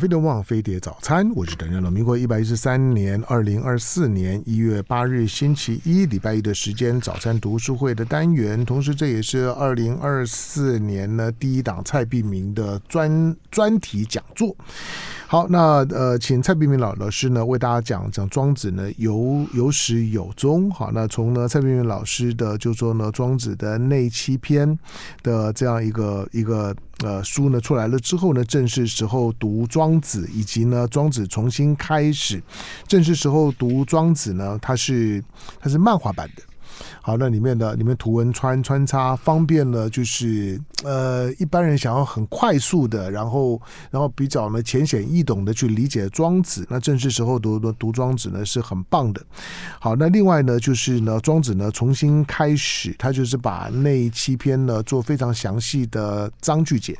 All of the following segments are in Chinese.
飞碟旺飞碟早餐，我是邓仁龙。民国一百一十三年二零二四年一月八日星期一，礼拜一的时间，早餐读书会的单元，同时这也是二零二四年呢第一档蔡碧明的专专题讲座。好，那呃，请蔡璧名老老师呢为大家讲讲庄子呢有有始有终。好，那从呢蔡璧名老师的就说呢庄子的内七篇的这样一个一个呃书呢出来了之后呢，正是时候读庄子，以及呢庄子重新开始，正是时候读庄子呢，它是它是漫画版的。好，那里面的里面图文穿穿插，方便了就是呃一般人想要很快速的，然后然后比较呢浅显易懂的去理解庄子，那正是时候读读读庄子呢是很棒的。好，那另外呢就是呢庄子呢重新开始，他就是把那七篇呢做非常详细的章句解。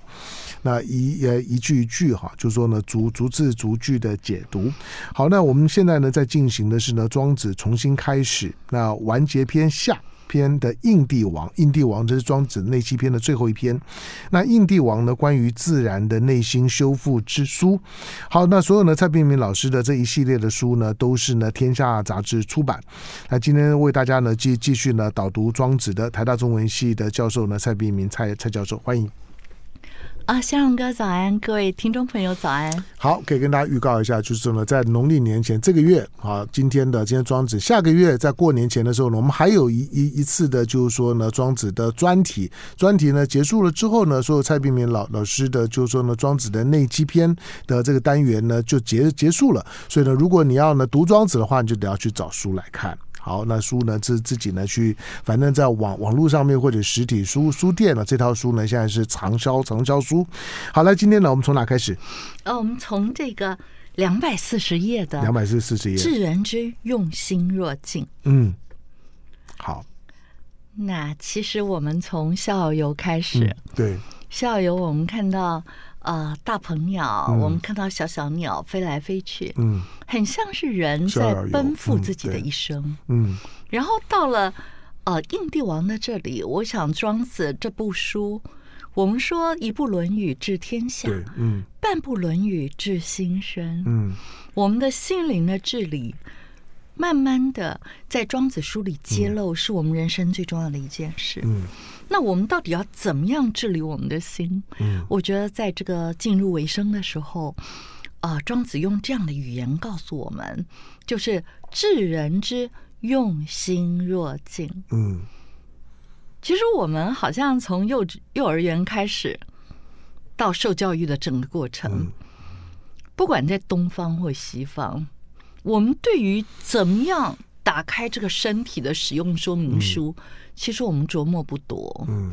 那一呃一句一句哈，就是说呢逐逐字逐句的解读。好，那我们现在呢在进行的是呢庄子重新开始，那完结篇下篇的应帝王，应帝王这是庄子内七篇的最后一篇。那应帝王呢关于自然的内心修复之书。好，那所有呢蔡璧名老师的这一系列的书呢都是呢天下杂志出版。那今天为大家呢继继续呢导读庄子的台大中文系的教授呢蔡璧名蔡蔡教授，欢迎。啊，向荣哥早安，各位听众朋友早安。好，可以跟大家预告一下，就是呢，在农历年前这个月啊，今天的今天庄子，下个月在过年前的时候呢，我们还有一一一次的，就是说呢，庄子的专题，专题呢结束了之后呢，所有蔡炳明老老师的，就是说呢，庄子的内七篇的这个单元呢就结结束了。所以呢，如果你要呢读庄子的话，你就得要去找书来看。好，那书呢？自自己呢去，反正在网网络上面或者实体书书店呢，这套书呢现在是畅销畅销书。好，了，今天呢我们从哪开始？呃，我们从这个两百四十页的两百四十页，至人之用心若镜。嗯，好。那其实我们从笑游开始，嗯、对，笑游我们看到。大鹏鸟、嗯，我们看到小小鸟飞来飞去，嗯，很像是人在奔赴自己的一生，嗯。嗯，然后到了呃印帝王的这里，我想庄子这部书，我们说一部《论语》治天下，嗯，半部《论语》治心身，嗯，我们的心灵的治理。慢慢的，在庄子书里揭露，是我们人生最重要的一件事。嗯，那我们到底要怎么样治理我们的心？嗯，我觉得在这个进入尾声的时候，啊、呃，庄子用这样的语言告诉我们，就是治人之用心若镜。嗯，其实我们好像从幼稚幼儿园开始，到受教育的整个过程，嗯、不管在东方或西方。我们对于怎么样打开这个身体的使用说明书，其实我们琢磨不多。嗯，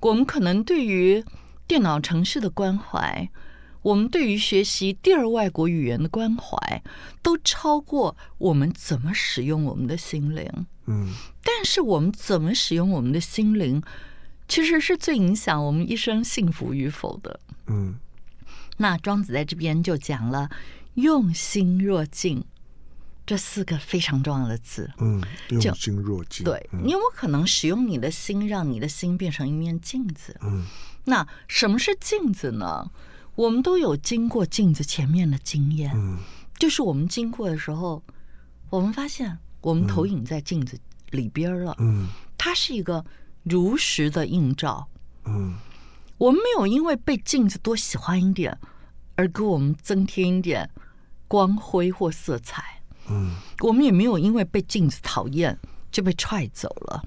我们可能对于电脑程式的关怀，我们对于学习第二外国语言的关怀，都超过我们怎么使用我们的心灵。嗯，但是我们怎么使用我们的心灵，其实是最影响我们一生幸福与否的。嗯，那庄子在这边就讲了“用心若镜”。这四个非常重要的字，嗯，用心若镜。对，你有没有可能使用你的心，让你的心变成一面镜子？嗯，那什么是镜子呢？我们都有经过镜子前面的经验，嗯，就是我们经过的时候，我们发现我们投影在镜子里边了，嗯，它是一个如实的映照，嗯，我们没有因为被镜子多喜欢一点而给我们增添一点光辉或色彩。嗯，我们也没有因为被镜子讨厌就被踹走了。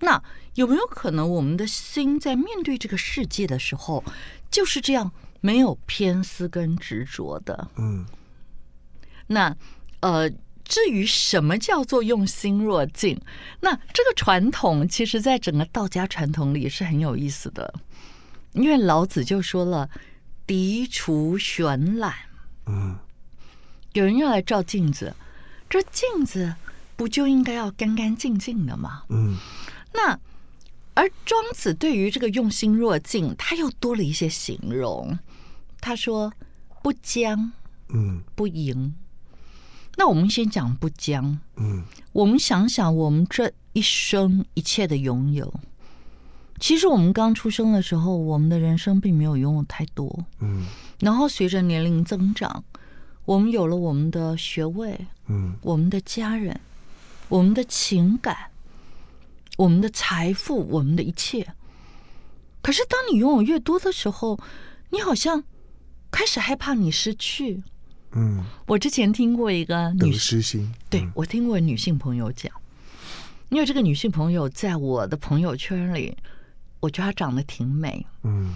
那有没有可能，我们的心在面对这个世界的时候，就是这样没有偏私跟执着的？嗯，那呃，至于什么叫做用心若镜，那这个传统其实在整个道家传统里是很有意思的，因为老子就说了“涤除玄览”。嗯，有人要来照镜子。这镜子不就应该要干干净净的吗？嗯，那而庄子对于这个用心若镜，他又多了一些形容。他说不僵，嗯，不盈。那我们先讲不僵，嗯，我们想想我们这一生一切的拥有，其实我们刚出生的时候，我们的人生并没有拥有太多。嗯，然后随着年龄增长，我们有了我们的学位，嗯，我们的家人，我们的情感，我们的财富，我们的一切。可是当你拥有越多的时候，你好像开始害怕你失去。嗯，我之前听过一个女得失心，对，嗯我听过女性朋友讲，因为这个女性朋友在我的朋友圈里，我觉得她长得挺美。嗯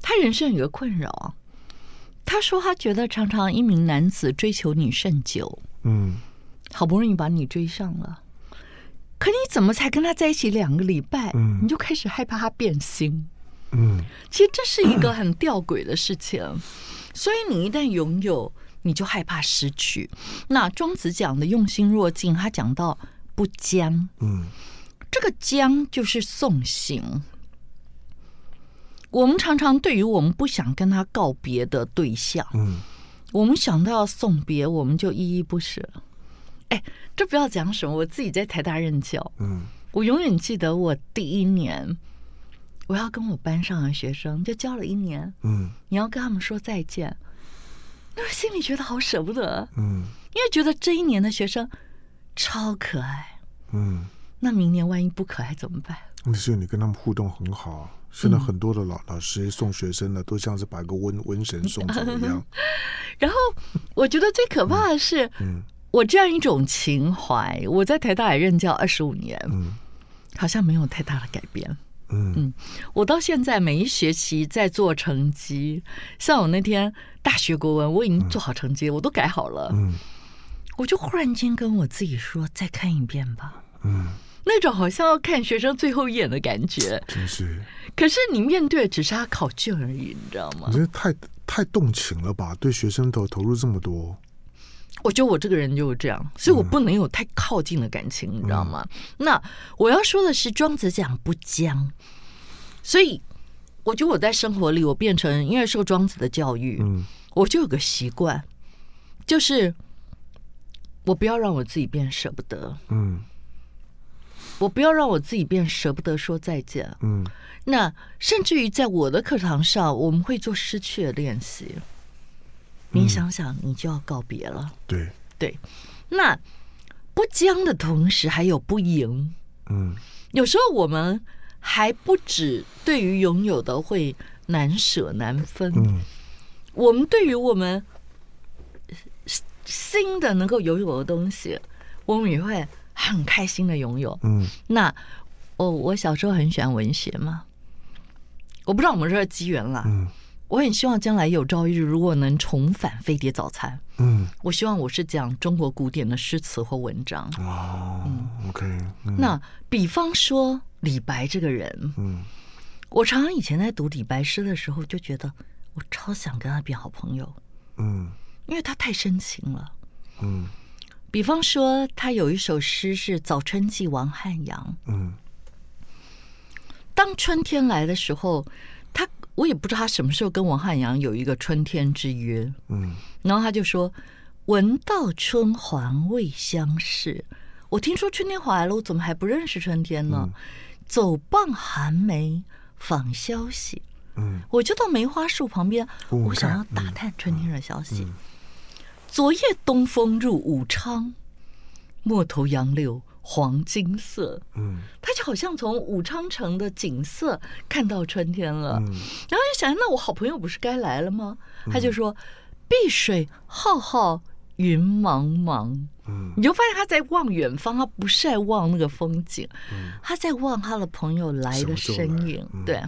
她人生有个困扰，她说他觉得常常一名男子追求你甚久，嗯好不容易把你追上了，可你怎么才跟他在一起两个礼拜，嗯你就开始害怕他变心？嗯其实这是一个很吊诡的事情，所以你一旦拥有，你就害怕失去。那庄子讲的用心若镜，他讲到不僵，嗯这个将就是送行。我们常常对于我们不想跟他告别的对象，嗯。我们想到要送别，我们就依依不舍。哎，这不要讲什么，我自己在台大任教，嗯。我永远记得我第一年，我要跟我班上的学生就教了一年，嗯。你要跟他们说再见，那我心里觉得好舍不得，嗯。因为觉得这一年的学生超可爱，嗯，那明年万一不可爱怎么办？那是你跟他们互动很好。现在很多的老老师送学生呢，都像是把一个瘟瘟神送走一样。然后我觉得最可怕的是，嗯我这样一种情怀，我在台大也任教二十五年，嗯好像没有太大的改变。嗯我到现在每一学期在做成绩，像我那天大学国文，我已经做好成绩，我都改好了。嗯我就忽然间跟我自己说：“再看一遍吧。嗯，”那种好像要看学生最后一眼的感觉。真是，可是你面对的只是他考卷而已，你知道吗你？这太太动情了吧？对学生投投入这么多。我觉得我这个人就是这样，所以我不能有太靠近的感情，你知道吗？那我要说的是，庄子讲不僵，所以我觉得我在生活里，我变成因为受庄子的教育，嗯我就有个习惯，就是我不要让我自己变舍不得，嗯我不要让我自己变舍不得说再见。嗯那甚至于在我的课堂上，我们会做失去的练习。你想想，你就要告别了。对，对，那不僵的同时还有不赢。嗯有时候我们还不止对于拥有的会难舍难分，嗯我们对于我们新的能够拥有的东西，我们也会很开心的拥有。嗯。那我，我小时候很喜欢文学嘛，我不知道我们这个机缘啦。嗯。我很希望将来有朝一日，如果能重返飞碟早餐，嗯，我希望我是讲中国古典的诗词或文章。哦，OK，嗯。那比方说李白这个人，嗯。我常常以前在读李白诗的时候，就觉得我超想跟他变好朋友，嗯。因为他太深情了。嗯比方说，他有一首诗是《早春记王汉阳》，嗯。当春天来的时候，他我也不知道他什么时候跟王汉阳有一个春天之约，嗯。然后他就说：“闻道春还未相识。”我听说春天回来了，我怎么还不认识春天呢？走傍寒梅访消息，嗯。我就到梅花树旁边，我想要打探春天的消息。嗯昨夜东风入武昌，陌头杨柳黄金色。嗯他就好像从武昌城的景色看到春天了，嗯然后就想，那我好朋友不是该来了吗？他就说：“碧水浩浩，云茫茫。”嗯你就发现他在望远方，他不是在望那个风景，他在望他的朋友来的身影。嗯对，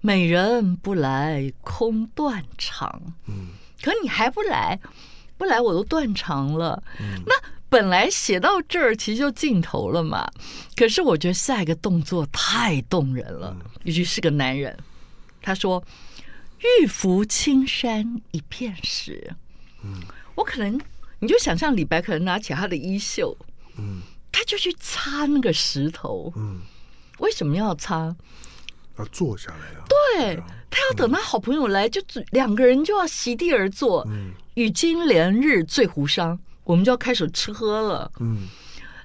美人不来空断肠。嗯可你还不来，不来我都断肠了。嗯那本来写到这儿其实就尽头了嘛。可是我觉得下一个动作太动人了，嗯尤其是个男人。他说：“欲拂青山一片石。”嗯我可能你就想象李白可能拿起他的衣袖，嗯他就去擦那个石头。嗯，为什么要擦？要坐下来啊。对他要等他好朋友来，就两个人就要席地而坐。嗯与金连日醉胡觞，我们就要开始吃喝了。嗯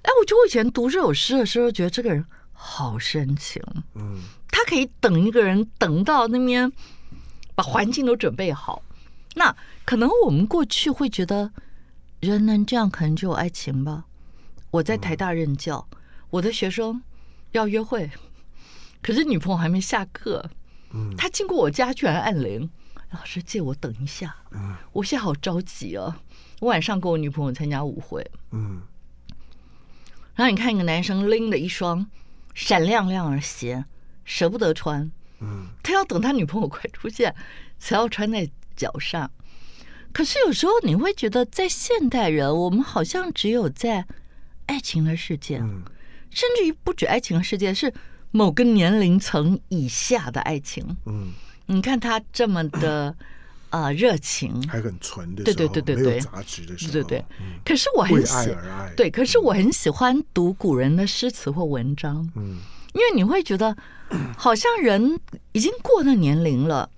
哎，我觉得我以前读这首诗的时候，觉得这个人好深情。嗯，他可以等一个人等到那边，把环境都准备好。那可能我们过去会觉得，人能这样，可能就有爱情吧。我在台大任教，嗯、我的学生要约会，可是女朋友还没下课。嗯，他经过我家居然按铃，老师借我等一下。嗯，我现在好着急啊！我晚上跟我女朋友参加舞会。嗯，然后你看一个男生拎着一双闪亮亮的鞋，舍不得穿。嗯，他要等他女朋友快出现，才要穿在脚上。可是有时候你会觉得，在现代人，我们好像只有在。爱情的世界，甚至于不止爱情的世界，是某个年龄层以下的爱情。嗯，你看他这么的啊 热情，还很纯的，对对对对对，杂质的时候，对对对。可是我很喜爱而爱，对，可是我很喜欢读古人的诗词或文章。嗯，因为你会觉得，好像人已经过了年龄了，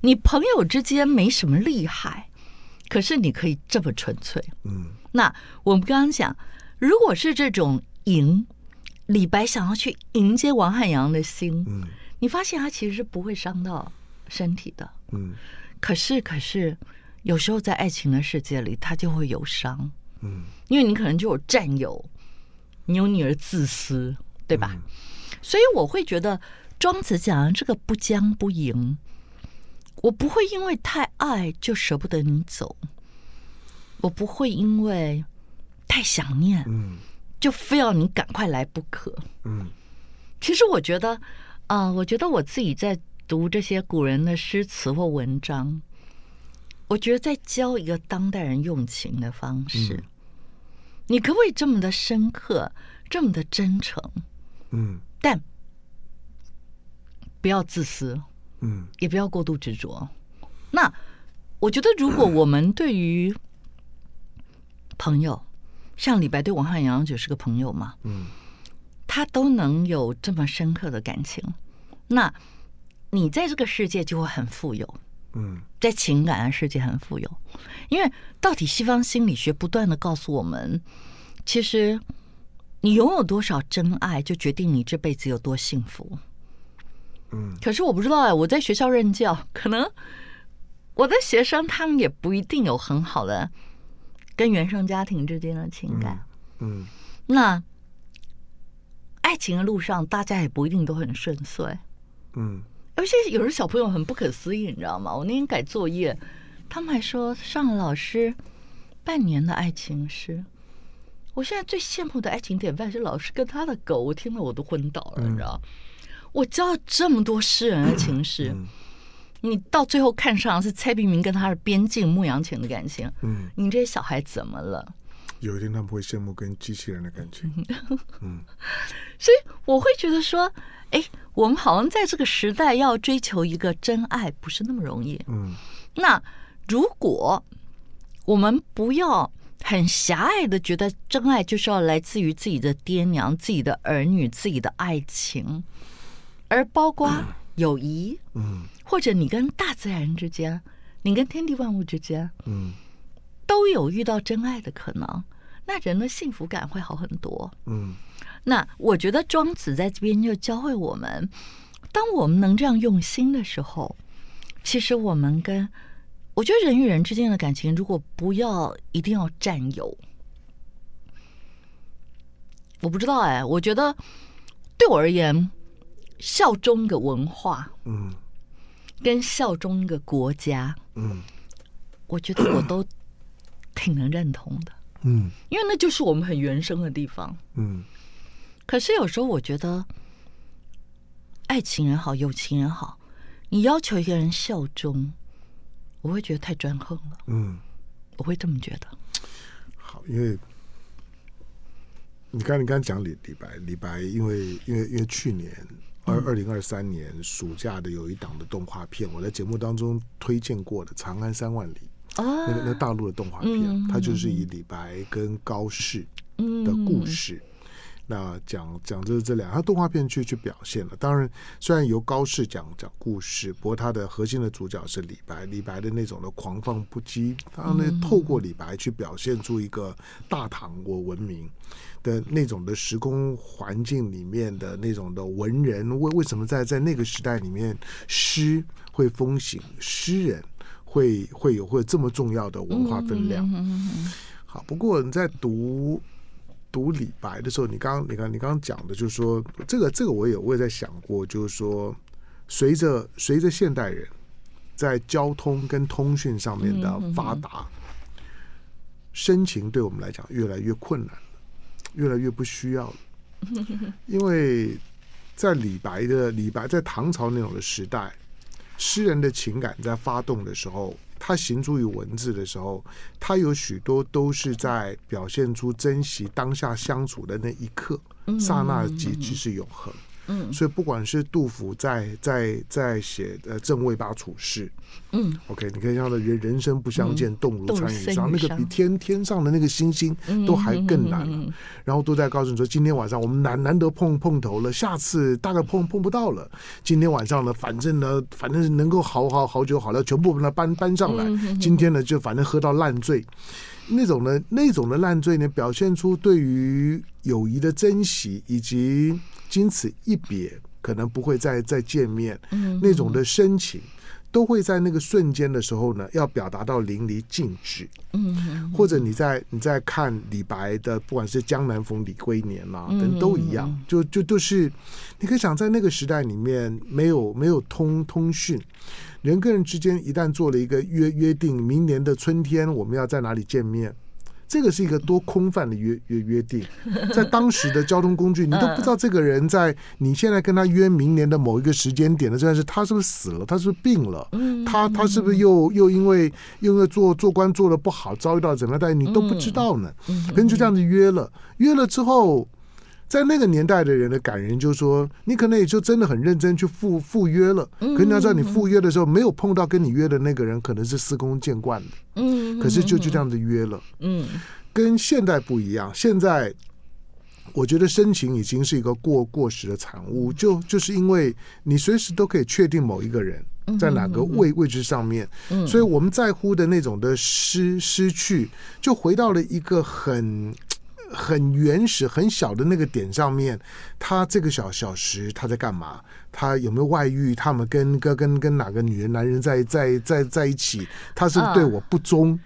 你朋友之间没什么厉害，可是你可以这么纯粹。嗯，那我们刚刚讲。如果是这种迎，李白想要去迎接王汉阳的心，嗯，你发现他其实是不会伤到身体的，嗯，可是可是有时候在爱情的世界里，他就会有伤，嗯，因为你可能就有占有，你有你的自私，对吧？嗯，所以我会觉得庄子讲的这个不将不迎，我不会因为太爱就舍不得你走，我不会因为。太想念，嗯，就非要你赶快来不可，嗯。其实我觉得，啊、呃，我觉得我自己在读这些古人的诗词或文章，我觉得在教一个当代人用情的方式。嗯、你可不可以这么的深刻，这么的真诚？嗯，但不要自私，嗯，也不要过度执着。那我觉得，如果我们对于朋友，像李白对王汉阳就是个朋友嘛，嗯，他都能有这么深刻的感情，那你在这个世界就会很富有，嗯，在情感的世界很富有，因为到底西方心理学不断的告诉我们，其实你拥有多少真爱，就决定你这辈子有多幸福，嗯，可是我不知道哎，我在学校任教，可能我的学生他们也不一定有很好的。跟原生家庭之间的情感，嗯，嗯，那爱情的路上，大家也不一定都很顺遂，嗯，而且有的小朋友很不可思议，你知道吗？我那天改作业，他们还说上了老师半年的爱情诗，我现在最羡慕的爱情典范是老师跟他的狗，我听了我都昏倒了，嗯、你知道？我教了这么多诗人的情诗。嗯嗯你到最后看上是蔡明明跟他的边境牧羊犬的感情，嗯，你这些小孩怎么了？有一天他们会羡慕跟机器人的感情，嗯，所以我会觉得说，哎，我们好像在这个时代要追求一个真爱不是那么容易，嗯，那如果我们不要很狭隘的觉得真爱就是要来自于自己的爹娘、自己的儿女、自己的爱情，而包括 友谊，嗯。或者你跟大自然之间，你跟天地万物之间，嗯，都有遇到真爱的可能，那人的幸福感会好很多。嗯，那我觉得庄子在这边就教会我们，当我们能这样用心的时候，其实我们跟我觉得人与人之间的感情，如果不要一定要占有，我不知道哎，我觉得对我而言，效忠一个文化，嗯。跟效忠一个国家，嗯，我觉得我都 挺能认同的，嗯，因为那就是我们很原生的地方，嗯。可是有时候我觉得，爱情也好，友情也好，你要求一个人效忠，我会觉得太专横了，嗯，我会这么觉得。好，因为你刚你刚讲李李白，李白因为因为因为去年。二二零二三年暑假的有一档的动画片，我在节目当中推荐过的《长安三万里》那个那大陆的动画片，它就是以李白跟高适的故事那讲讲这这两，他动画片去去表现了。当然，虽然由高适讲讲故事，不过他的核心的主角是李白。李白的那种的狂放不羁，他呢透过李白去表现出一个大唐国文明的那种的时空环境里面的那种的文人。为为什么在在那个时代里面诗会风行，诗人会会有会有这么重要的文化分量？好，不过你在读。读李白的时候，你刚你刚你刚刚讲的，就是说这个这个我也我也在想过，就是说随着随着现代人在交通跟通讯上面的发达，深情对我们来讲越来越困难，越来越不需要了，因为在李白的李白在唐朝那种的时代，诗人的情感在发动的时候。他行诸于文字的时候，他有许多都是在表现出珍惜当下相处的那一刻，刹那即即是永恒。嗯，所以不管是杜甫在在在写呃《正位八处士》，嗯，OK，你可以看到人人生不相见，动如参与商，那个比天天上的那个星星都还更难了。然后都在告诉你说，今天晚上我们难难得碰碰头了，下次大概碰碰不到了。今天晚上呢，反正呢，反正能够好好好酒好料，全部把它搬搬上来。今天呢，就反正喝到烂醉，那种的，那种的烂醉呢，表现出对于友谊的珍惜以及。经此一别，可能不会再再见面，嗯、那种的深情，都会在那个瞬间的时候呢，要表达到淋漓尽致。嗯，或者你在你在看李白的，不管是《江南逢李龟年》啊，等都一样，就就就是，你可以想在那个时代里面，没有没有通通讯，人跟人之间一旦做了一个约约定，明年的春天我们要在哪里见面。这个是一个多空泛的约约约定，在当时的交通工具，你都不知道这个人在你现在跟他约明年的某一个时间点的，这是他是不是死了，他是不是病了，他他是不是又又因为又因为做做官做的不好，遭遇到怎么样待遇，你都不知道呢。可能就这样子约了，约了之后。在那个年代的人的感人，就是说，你可能也就真的很认真去赴赴约了。可你要知道，你赴约的时候没有碰到跟你约的那个人，可能是司空见惯的。嗯，可是就就这样子约了。嗯，跟现代不一样。现在我觉得深情已经是一个过过时的产物，就就是因为你随时都可以确定某一个人在哪个位位置上面，所以我们在乎的那种的失失去，就回到了一个很。很原始、很小的那个点上面，他这个小小时他在干嘛？他有没有外遇？他们跟跟跟跟哪个女人、男人在在在在一起？他是不是对我不忠？啊、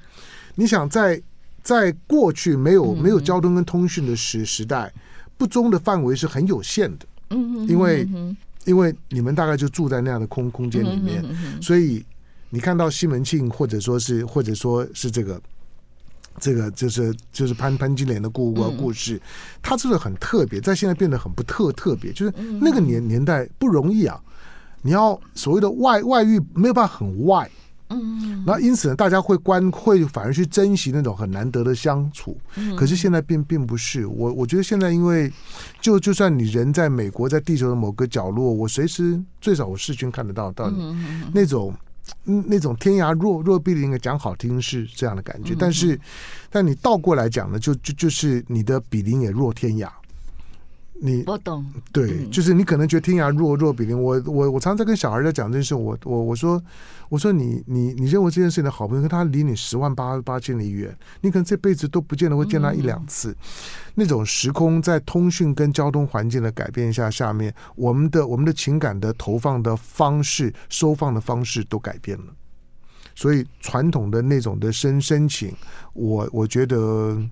你想在在过去没有没有交通跟通讯的时时代，不忠的范围是很有限的。嗯，因为因为你们大概就住在那样的空空间里面，所以你看到西门庆，或者说是或者说是这个。这个就是就是潘潘金莲的故故事，他这个很特别，在现在变得很不特特别，就是那个年年代不容易啊，你要所谓的外外遇没有办法很外，嗯，那因此呢，大家会关会反而去珍惜那种很难得的相处，可是现在并并不是，我我觉得现在因为就就算你人在美国，在地球的某个角落，我随时最少我视讯看得到到你那种。嗯，那种天涯若若比邻的，讲好听是这样的感觉，但是，但你倒过来讲呢，就就就是你的比邻也若天涯。你我懂，对，嗯、就是你可能觉得天涯若若比邻。我我我常常在跟小孩在讲这件事，我我我说我说你你你认为这件事情的好朋友，他离你十万八八千里远，你可能这辈子都不见得会见他一两次。嗯、那种时空在通讯跟交通环境的改变下，下面我们的我们的情感的投放的方式、收放的方式都改变了。所以传统的那种的深深情，我我觉得。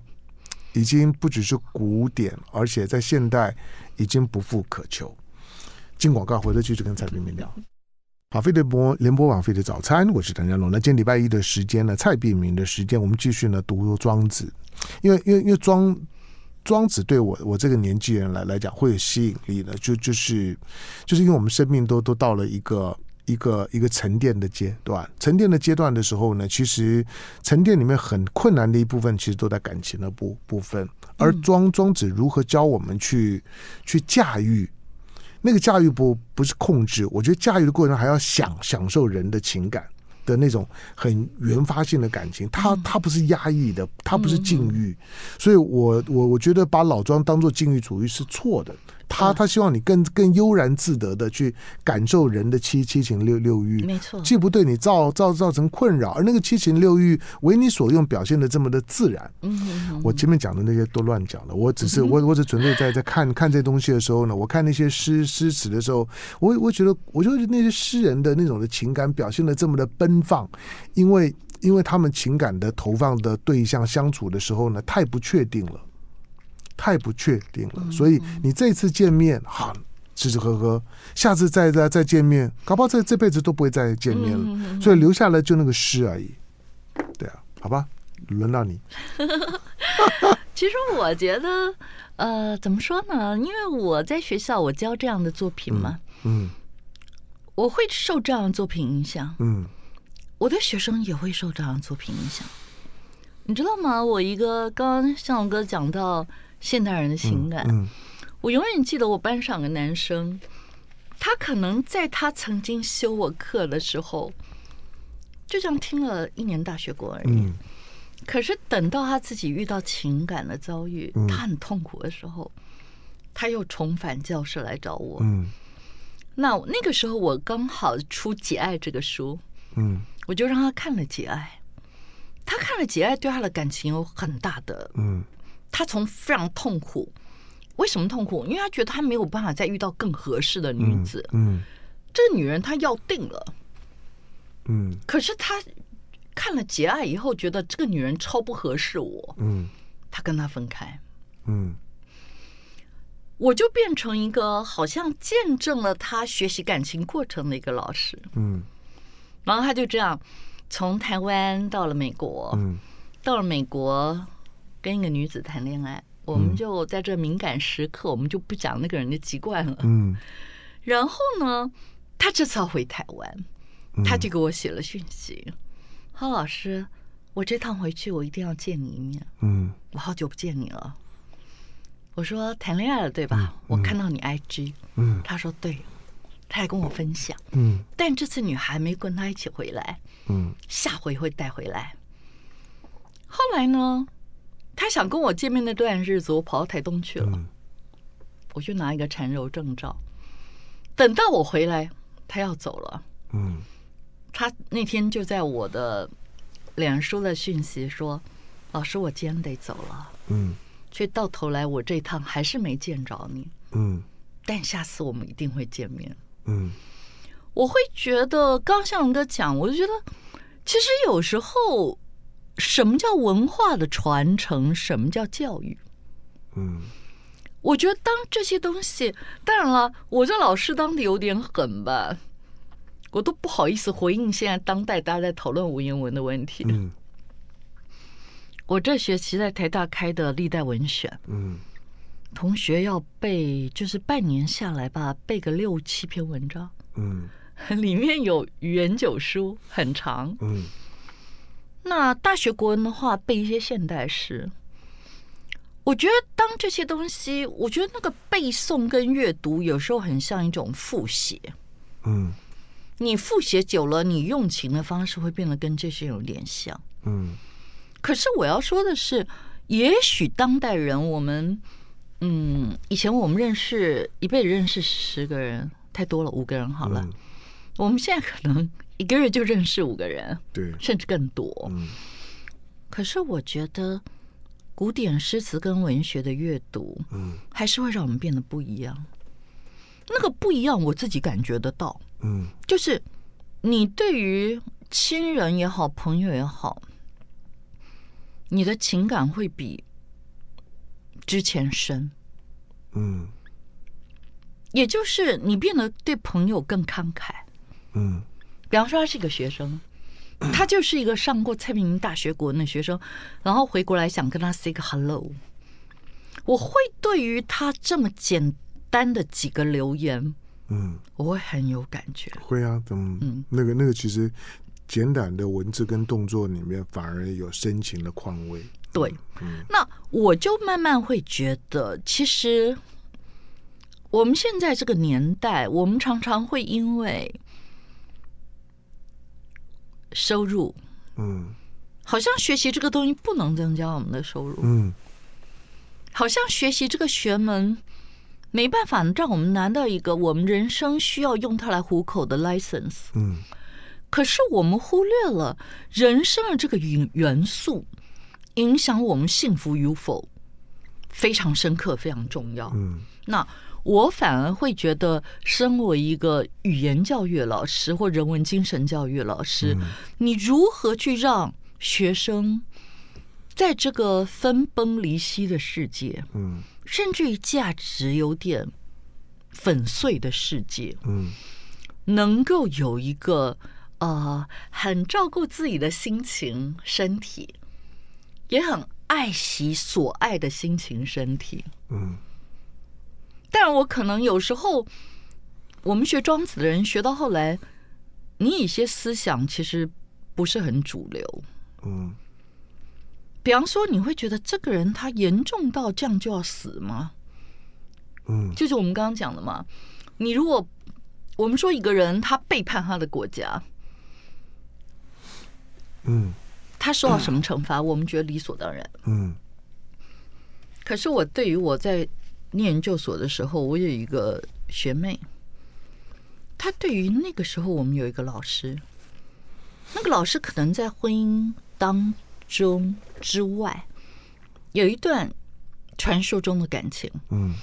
已经不只是古典，而且在现代已经不复可求。进广告，回头继续跟蔡璧名聊。好，飞碟播联播网飞的早餐，我是谭家龙。那今天礼拜一的时间呢，蔡璧名的时间，我们继续呢读庄子，因为因为因为庄庄子对我我这个年纪人来来讲会有吸引力的，就就是就是因为我们生命都都到了一个。一个一个沉淀的阶段，沉淀的阶段的时候呢，其实沉淀里面很困难的一部分，其实都在感情的部部分。而庄庄子如何教我们去去驾驭，那个驾驭不不是控制，我觉得驾驭的过程还要享享受人的情感，的那种很原发性的感情，它它不是压抑的，它不是禁欲，所以我我我觉得把老庄当做禁欲主义是错的。他他希望你更更悠然自得的去感受人的七七情六六欲，没错，既不对你造造造成困扰，而那个七情六欲为你所用，表现的这么的自然。嗯嗯，我前面讲的那些都乱讲了，我只是我我只纯粹在在看看这东西的时候呢，我看那些诗诗词的时候，我我觉得我觉得那些诗人的那种的情感表现的这么的奔放，因为因为他们情感的投放的对象相处的时候呢，太不确定了。太不确定了，所以你这次见面好吃吃喝喝，下次再再再见面，搞不好这这辈子都不会再见面了，所以留下来就那个诗而已。对啊，好吧，轮到你。其实我觉得，呃，怎么说呢？因为我在学校我教这样的作品嘛，嗯，我会受这样的作品影响，嗯，我的学生也会受这样的作品影响，你知道吗？我一个刚刚向龙哥讲到。现代人的情感，嗯。嗯、我永远记得我班上个男生，他可能在他曾经修我课的时候，就这样听了一年大学过而已。嗯、可是等到他自己遇到情感的遭遇，嗯、他很痛苦的时候，他又重返教室来找我。嗯、那那个时候我刚好出《节爱》这个书，嗯、我就让他看了《节爱》，他看了《节爱》，对他的感情有很大的，嗯他从非常痛苦，为什么痛苦？因为他觉得他没有办法再遇到更合适的女子。嗯，嗯，这个女人他要定了。嗯，可是他看了《结爱》以后，觉得这个女人超不合适我。嗯，他跟他分开。嗯，我就变成一个好像见证了他学习感情过程的一个老师。嗯，然后他就这样从台湾到了美国。嗯，到了美国。跟一个女子谈恋爱，我们就在这敏感时刻，我们就不讲那个人的籍贯了。嗯，然后呢，他这次要回台湾，他就给我写了讯息：“郝老师，我这趟回去，我一定要见你一面。嗯，我好久不见你了。”我说：“谈恋爱了，对吧？”我看到你 IG。嗯，他说：“对。”他还跟我分享。嗯，但这次女孩没跟他一起回来。嗯，下回会带回来。后来呢？他想跟我见面那段日子，我跑到台东去了，嗯、我就拿一个缠柔证照。等到我回来，他要走了。嗯，他那天就在我的脸书的讯息说：“老师，我今天得走了。”嗯，却到头来我这趟还是没见着你。嗯，但下次我们一定会见面。嗯，我会觉得，刚向荣哥讲，我就觉得，其实有时候。什么叫文化的传承？什么叫教育？嗯，我觉得当这些东西，当然了，我这老师当的有点狠吧，我都不好意思回应现在当代大家在讨论文言文的问题。嗯，我这学期在台大开的历代文选，嗯，同学要背，就是半年下来吧，背个六七篇文章，嗯，里面有语言九书，很长，嗯。那大学国文的话，背一些现代诗。我觉得当这些东西，我觉得那个背诵跟阅读有时候很像一种复写。嗯，你复写久了，你用情的方式会变得跟这些有点像。嗯，可是我要说的是，也许当代人，我们，嗯，以前我们认识一辈子认识十个人太多了，五个人好了。嗯，我们现在可能。一个月就认识五个人，对，甚至更多。嗯，可是我觉得古典诗词跟文学的阅读，嗯，还是会让我们变得不一样。那个不一样，我自己感觉得到。嗯，就是你对于亲人也好，朋友也好，你的情感会比之前深。嗯，也就是你变得对朋友更慷慨。嗯。比方说，他是一个学生，他就是一个上过蔡明明大学国文的学生，然后回国来想跟他 say 个 hello。我会对于他这么简单的几个留言，嗯，我会很有感觉。会啊，嗯，嗯，那个那个，其实简短的文字跟动作里面，反而有深情的况味。对，嗯，那我就慢慢会觉得，其实我们现在这个年代，我们常常会因为。收入，嗯，好像学习这个东西不能增加我们的收入，嗯，好像学习这个学门没办法让我们拿到一个我们人生需要用它来糊口的 license，嗯，可是我们忽略了人生的这个元元素影响我们幸福与否非常深刻，非常重要，嗯，那。我反而会觉得，身为一个语言教育老师或人文精神教育老师，你如何去让学生在这个分崩离析的世界，嗯，甚至于价值有点粉碎的世界，嗯，能够有一个呃很照顾自己的心情、身体，也很爱惜所爱的心情、身体，嗯。但我可能有时候，我们学庄子的人学到后来，你一些思想其实不是很主流。嗯，比方说，你会觉得这个人他严重到这样就要死吗？嗯，就是我们刚刚讲的嘛。你如果我们说一个人他背叛他的国家，嗯，他受到什么惩罚？我们觉得理所当然。嗯，可是我对于我在。念研究所的时候，我有一个学妹，她对于那个时候我们有一个老师，那个老师可能在婚姻当中之外有一段传说中的感情，嗯，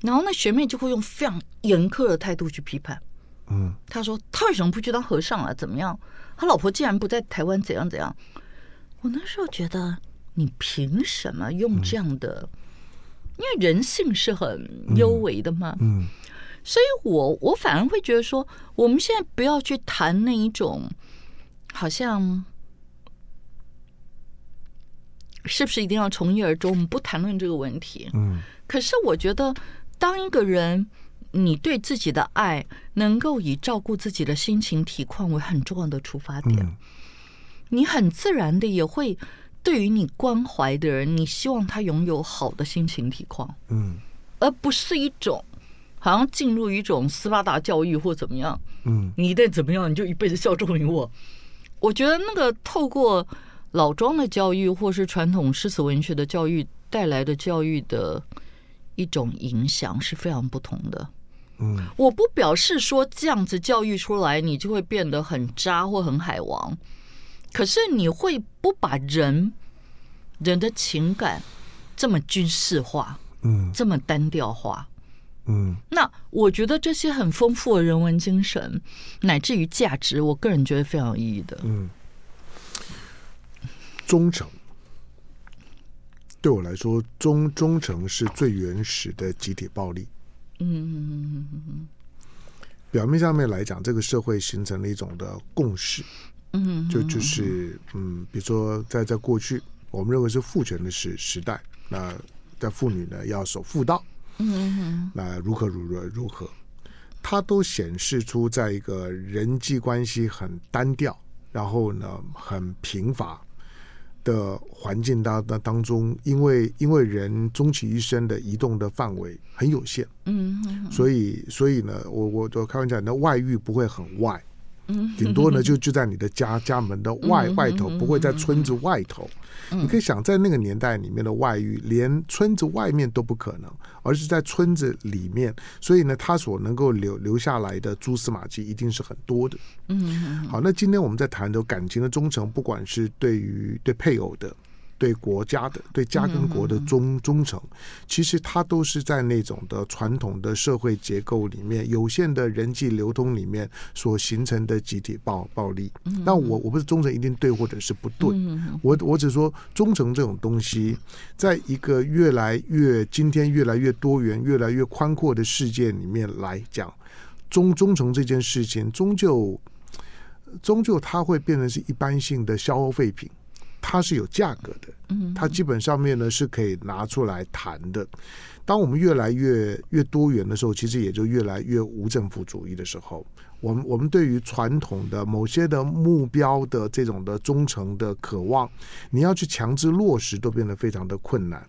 然后那学妹就会用非常严苛的态度去批判，嗯，她说他为什么不去当和尚啊？怎么样？他老婆既然不在台湾，怎样怎样？我那时候觉得，你凭什么用这样的？因为人性是很幽微的嘛，嗯，嗯，所以我我反而会觉得说，我们现在不要去谈那一种，好像是不是一定要从一而终？我们不谈论这个问题，嗯。可是我觉得，当一个人你对自己的爱能够以照顾自己的心情体况为很重要的出发点，嗯，你很自然的也会。对于你关怀的人，你希望他拥有好的心情体况，嗯，而不是一种好像进入一种斯巴达教育或怎么样，嗯，你一旦怎么样，你就一辈子效忠于我。我觉得那个透过老庄的教育或是传统诗词文学的教育带来的教育的一种影响是非常不同的。嗯，我不表示说这样子教育出来，你就会变得很渣或很海王。可是你会不把人人的情感这么军事化，嗯，这么单调化，嗯，那我觉得这些很丰富的人文精神，乃至于价值，我个人觉得非常有意义的。嗯，忠诚对我来说，忠忠诚是最原始的集体暴力。嗯嗯嗯嗯嗯，表面上面来讲，这个社会形成了一种的共识。嗯，就就是嗯，比如说在在过去，我们认为是父权的时时代，那在妇女呢要守妇道，嗯，那如何如何如何，它都显示出在一个人际关系很单调，然后呢很贫乏的环境当当当中，因为因为人终其一生的移动的范围很有限，嗯，所以所以呢，我我我开玩笑，那外遇不会很外。顶多呢，就就在你的家家门的外外头，不会在村子外头。你可以想，在那个年代里面的外遇，连村子外面都不可能，而是在村子里面。所以呢，他所能够留留下来的蛛丝马迹，一定是很多的。嗯，好，那今天我们在谈的感情的忠诚，不管是对于对配偶的。对国家的、对家跟国的忠忠诚，其实它都是在那种的传统的社会结构里面、有限的人际流通里面所形成的集体暴暴力。那我我不是忠诚一定对或者是不对，我我只说忠诚这种东西，在一个越来越今天越来越多元、越来越宽阔的世界里面来讲，忠忠诚这件事情，终究终究它会变成是一般性的消费品。它是有价格的，它基本上面呢是可以拿出来谈的。当我们越来越越多元的时候，其实也就越来越无政府主义的时候，我们我们对于传统的某些的目标的这种的忠诚的渴望，你要去强制落实，都变得非常的困难。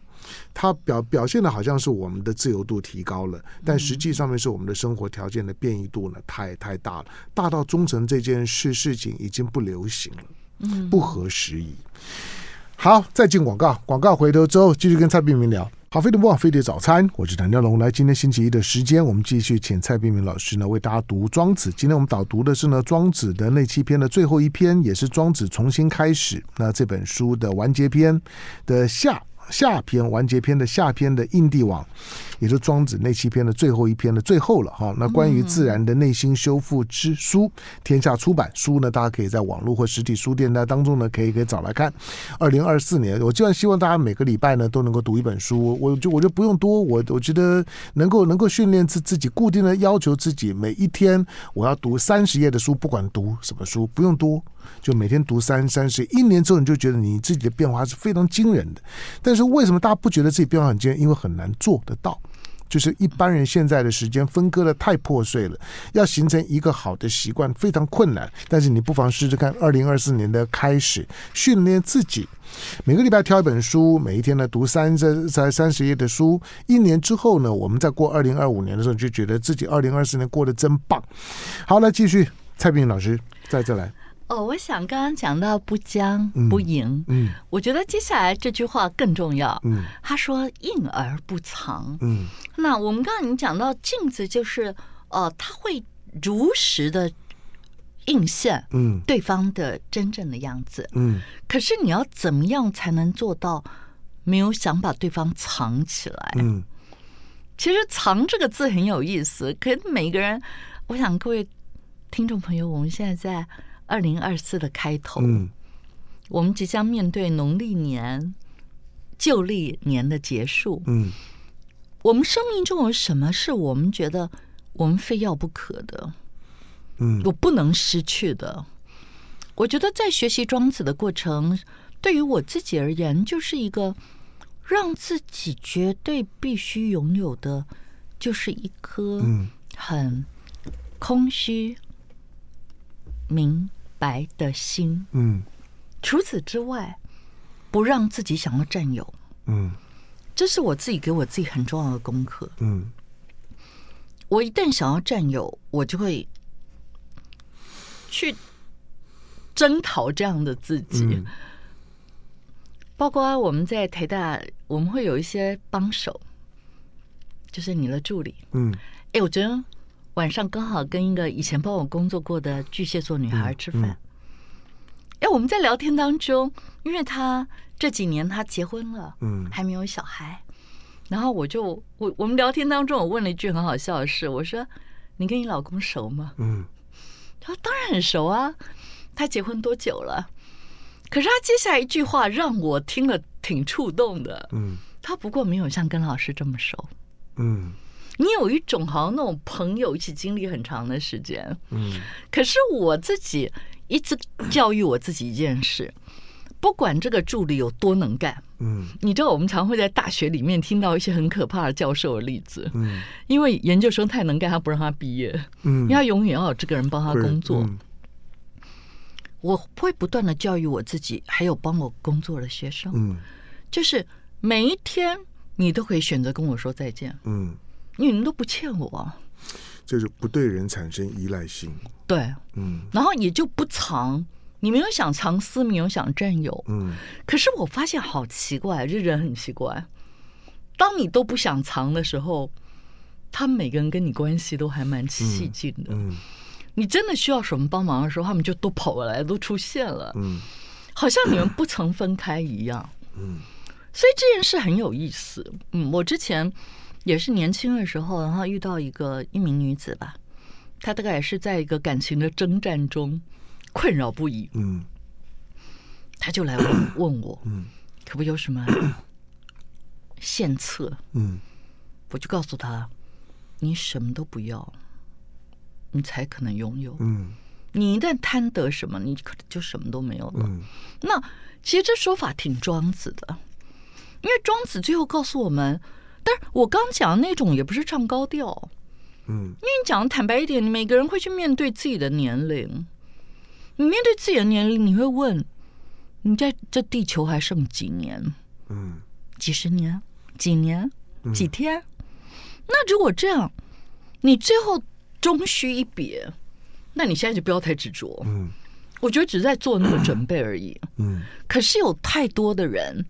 它表表现的好像是我们的自由度提高了，但实际上面是我们的生活条件的变异度呢太太大了，大到忠诚这件事事情已经不流行了，不合时宜。好，再进广告，广告回头之后继续跟蔡碧明聊。好，飞碟播，飞碟早餐，我是谭家龙。来，今天星期一的时间，我们继续请蔡碧明老师呢为大家读《庄子》。今天我们导读的是呢《庄子》的那七篇的最后一篇，也是《庄子》重新开始那这本书的完结篇的下。下篇完结篇的下篇的印地王，也就是庄子那七篇的最后一篇的最后了哈。那关于自然的内心修复之书，天下出版书呢，大家可以在网络或实体书店那当中呢，可以可以找来看。二零二四年，我基本希望大家每个礼拜呢都能够读一本书，我就我就不用多，我我觉得能够能够训练自自己，固定的要求自己，每一天我要读三十页的书，不管读什么书，不用多。就每天读三三十，一年之后你就觉得你自己的变化是非常惊人的。但是为什么大家不觉得自己变化很惊人？因为很难做得到。就是一般人现在的时间分割的太破碎了，要形成一个好的习惯非常困难。但是你不妨试试看，二零二四年的开始训练自己，每个礼拜挑一本书，每一天呢读三三三三十页的书。一年之后呢，我们再过二零二五年的时候，就觉得自己二零二四年过得真棒。好，来继续，蔡璧名老师再这来。哦，我想刚刚讲到不僵不赢，嗯，嗯，我觉得接下来这句话更重要。嗯，他说硬而不藏，嗯，那我们刚刚你讲到镜子，就是呃，他会如实的映现，嗯，对方的真正的样子，嗯，可是你要怎么样才能做到没有想把对方藏起来？嗯，其实“藏”这个字很有意思，可是每个人，我想各位听众朋友，我们现在在。二零二四的开头，嗯，我们即将面对农历年、旧历年的结束，嗯，我们生命中有什么是我们觉得我们非要不可的？嗯，我不能失去的。我觉得在学习庄子的过程，对于我自己而言，就是一个让自己绝对必须拥有的，就是一颗很空虚、明。白的心，嗯，除此之外，不让自己想要占有，嗯，这是我自己给我自己很重要的功课，嗯，我一旦想要占有，我就会去征讨这样的自己，嗯，包括我们在台大，我们会有一些帮手，就是你的助理，嗯，哎，我觉得。晚上刚好跟一个以前帮我工作过的巨蟹座女孩吃饭，哎、我们在聊天当中，因为她这几年她结婚了，嗯，还没有小孩，然后我就我我们聊天当中，我问了一句很好笑的事，我说：“你跟你老公熟吗？”嗯，他说：“当然很熟啊，他结婚多久了？”可是他接下来一句话让我听了挺触动的，嗯，他不过没有像跟老师这么熟，嗯。你有一种好像那种朋友一起经历很长的时间，嗯，可是我自己一直教育我自己一件事，不管这个助理有多能干，嗯，你知道我们常会在大学里面听到一些很可怕的教授的例子，嗯，因为研究生太能干，他不让他毕业，嗯，因为他永远要有这个人帮他工作。我会不断的教育我自己，还有帮我工作的学生，嗯，就是每一天你都可以选择跟我说再见，嗯。你们都不欠我，就是不对人产生依赖性。对，嗯，然后也就不藏，你没有想藏私，没有想占有，嗯。可是我发现好奇怪，这人很奇怪。当你都不想藏的时候，他们每个人跟你关系都还蛮亲近的。嗯，你真的需要什么帮忙的时候，他们就都跑过来，都出现了。嗯，好像你们不曾分开一样。嗯，所以这件事很有意思。嗯，我之前。也是年轻的时候，然后遇到一个一名女子吧，她大概也是在一个感情的征战中困扰不已。嗯，她就来问问我，嗯，可不有什么 献策？嗯，我就告诉她，你什么都不要，你才可能拥有。嗯，你一旦贪得什么，你可能就什么都没有了。嗯，那其实这说法挺庄子的，因为庄子最后告诉我们。但是我刚讲的那种也不是唱高调，嗯，因为你讲的坦白一点，你每个人会去面对自己的年龄，你面对自己的年龄，你会问，你在这地球还剩几年？嗯，几十年？几年？几天？那如果这样，你最后终须一别，那你现在就不要太执着。嗯，我觉得只是在做那个准备而已。嗯，可是有太多的人，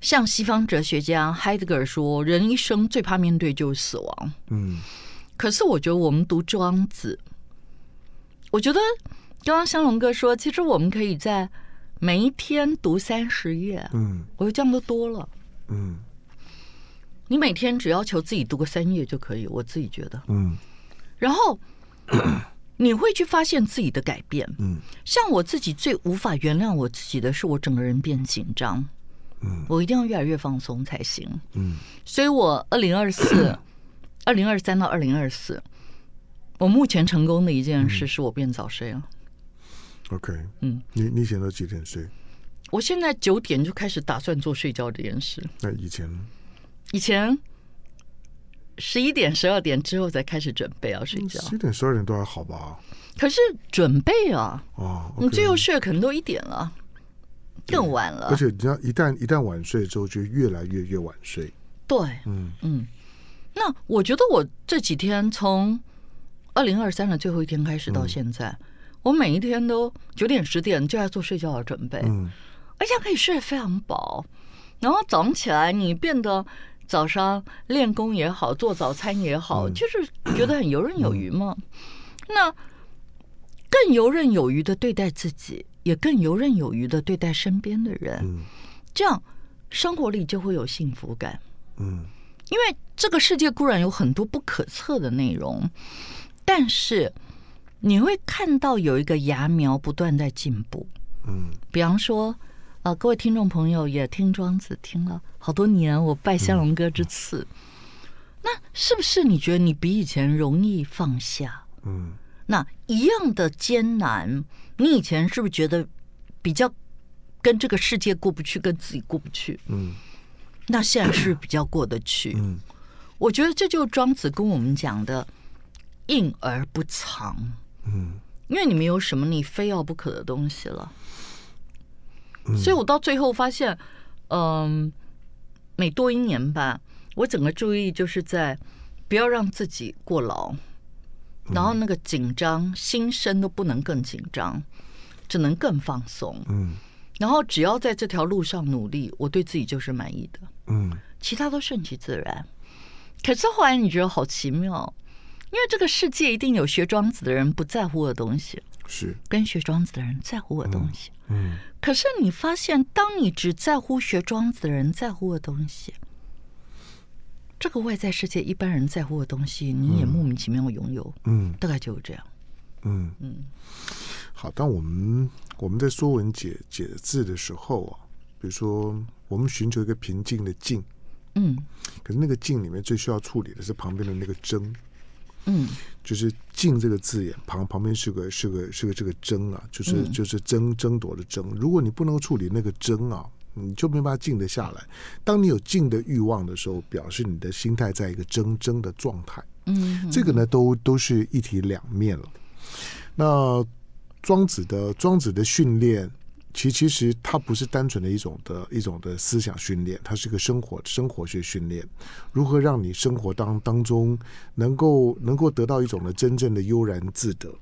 像西方哲学家海德格尔说，人一生最怕面对就是死亡。嗯，可是我觉得我们读庄子，我觉得刚刚香龙哥说，其实我们可以在每一天读三十页。嗯，我觉得这样都多了。嗯。你每天只要求自己读个三页就可以，我自己觉得，嗯，然后 你会去发现自己的改变，嗯，像我自己最无法原谅我自己的是，我整个人变紧张，嗯，我一定要越来越放松才行，嗯，所以我二零二四、二零二三到二零二四，我目前成功的一件事是我变早睡了，OK，嗯，你你现在几点睡？我现在九点就开始打算做睡觉这件事，那以前呢？以前十一点、十二点之后才开始准备要睡觉，十一点、十二点都还好吧？可是准备啊，哦，你最后睡可能都一点了，更晚了。而且你知道，一旦一旦晚睡之后，就越来越越晚睡。对，嗯嗯。那我觉得我这几天从二零二三的最后一天开始到现在，我每一天都九点、十点就要做睡觉的准备，嗯，而且可以睡得非常饱。然后早上起来，你变得早上练功也好，做早餐也好，就是觉得很游刃有余嘛。那更游刃有余的对待自己，也更游刃有余的对待身边的人，这样生活里就会有幸福感。嗯，因为这个世界固然有很多不可测的内容，但是你会看到有一个芽苗不断在进步。嗯，比方说。啊，各位听众朋友也听庄子听了好多年，我拜香龙哥之赐。嗯、那是不是你觉得你比以前容易放下？嗯，那一样的艰难，你以前是不是觉得比较跟这个世界过不去，跟自己过不去？嗯，那现在是比较过得去。嗯，我觉得这就是庄子跟我们讲的“应而不藏”。嗯，因为你没有什么你非要不可的东西了。所以我到最后发现，嗯，每多一年吧，我整个注意力就是在不要让自己过劳，然后那个紧张心身都不能更紧张，只能更放松。嗯，然后只要在这条路上努力，我对自己就是满意的。嗯，其他都顺其自然。可是后来你觉得好奇妙，因为这个世界一定有学庄子的人不在乎的东西。是跟学庄子的人在乎的东西，嗯，嗯，可是你发现，当你只在乎学庄子的人在乎的东西，这个外在世界一般人在乎的东西，你也莫名其妙拥有，嗯，大概就是这样，嗯。嗯。好，当我们我们在说文解解字的时候啊，比如说我们寻求一个平静的静，嗯，可是那个静里面最需要处理的是旁边的那个争。嗯，就是“静”这个字眼旁旁边是个是个是个这个“争”啊，就是就是争争夺的“争”。如果你不能够处理那个“争”啊，你就没办法静得下来。当你有静的欲望的时候，表示你的心态在一个争争的状态。嗯，这个呢，都都是一体两面了。那庄子的庄子的训练。其其实它不是单纯的一种的一种的思想训练，它是一个生活生活学训练。如何让你生活当当中能够能够得到一种的真正的悠然自得？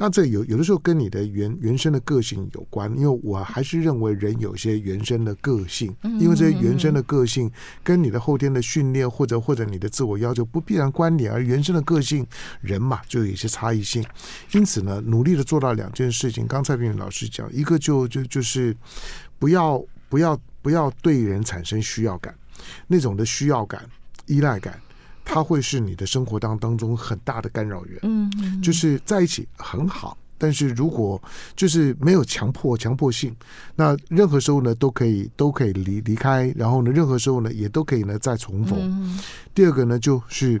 那这有有的时候跟你的原原生的个性有关，因为我还是认为人有些原生的个性，因为这些原生的个性跟你的后天的训练或者或者你的自我要求不必然关联，而原生的个性人嘛就有一些差异性，因此呢，努力的做到两件事情。刚才蔡明老师讲，一个就就就是不要不要不要对人产生需要感，那种的需要感、依赖感。它会是你的生活当当中很大的干扰源，嗯，就是在一起很好，但是如果就是没有强迫强迫性，那任何时候呢都可以都可以离离开，然后呢任何时候呢也都可以呢再重逢。第二个呢就是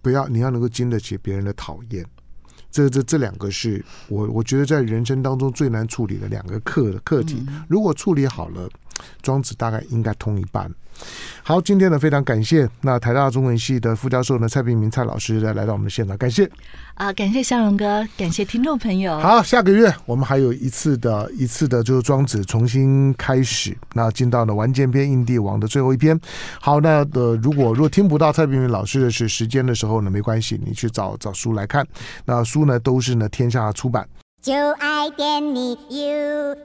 不要你要能够经得起别人的讨厌，这这这两个是我我觉得在人生当中最难处理的两个课课题。如果处理好了，庄子大概应该通一半。好，今天呢非常感谢那台大中文系的副教授呢蔡炳明蔡老师来来到我们的现场，感谢啊，感谢向荣哥，感谢听众朋友。好，下个月我们还有一次的一次的，就是庄子重新开始，那进到了完结篇印帝王的最后一篇。好，那呃，如果如果听不到蔡炳明老师的是时间的时候呢，没关系，你去找找书来看。那书呢都是呢天下出版。就爱点你 U。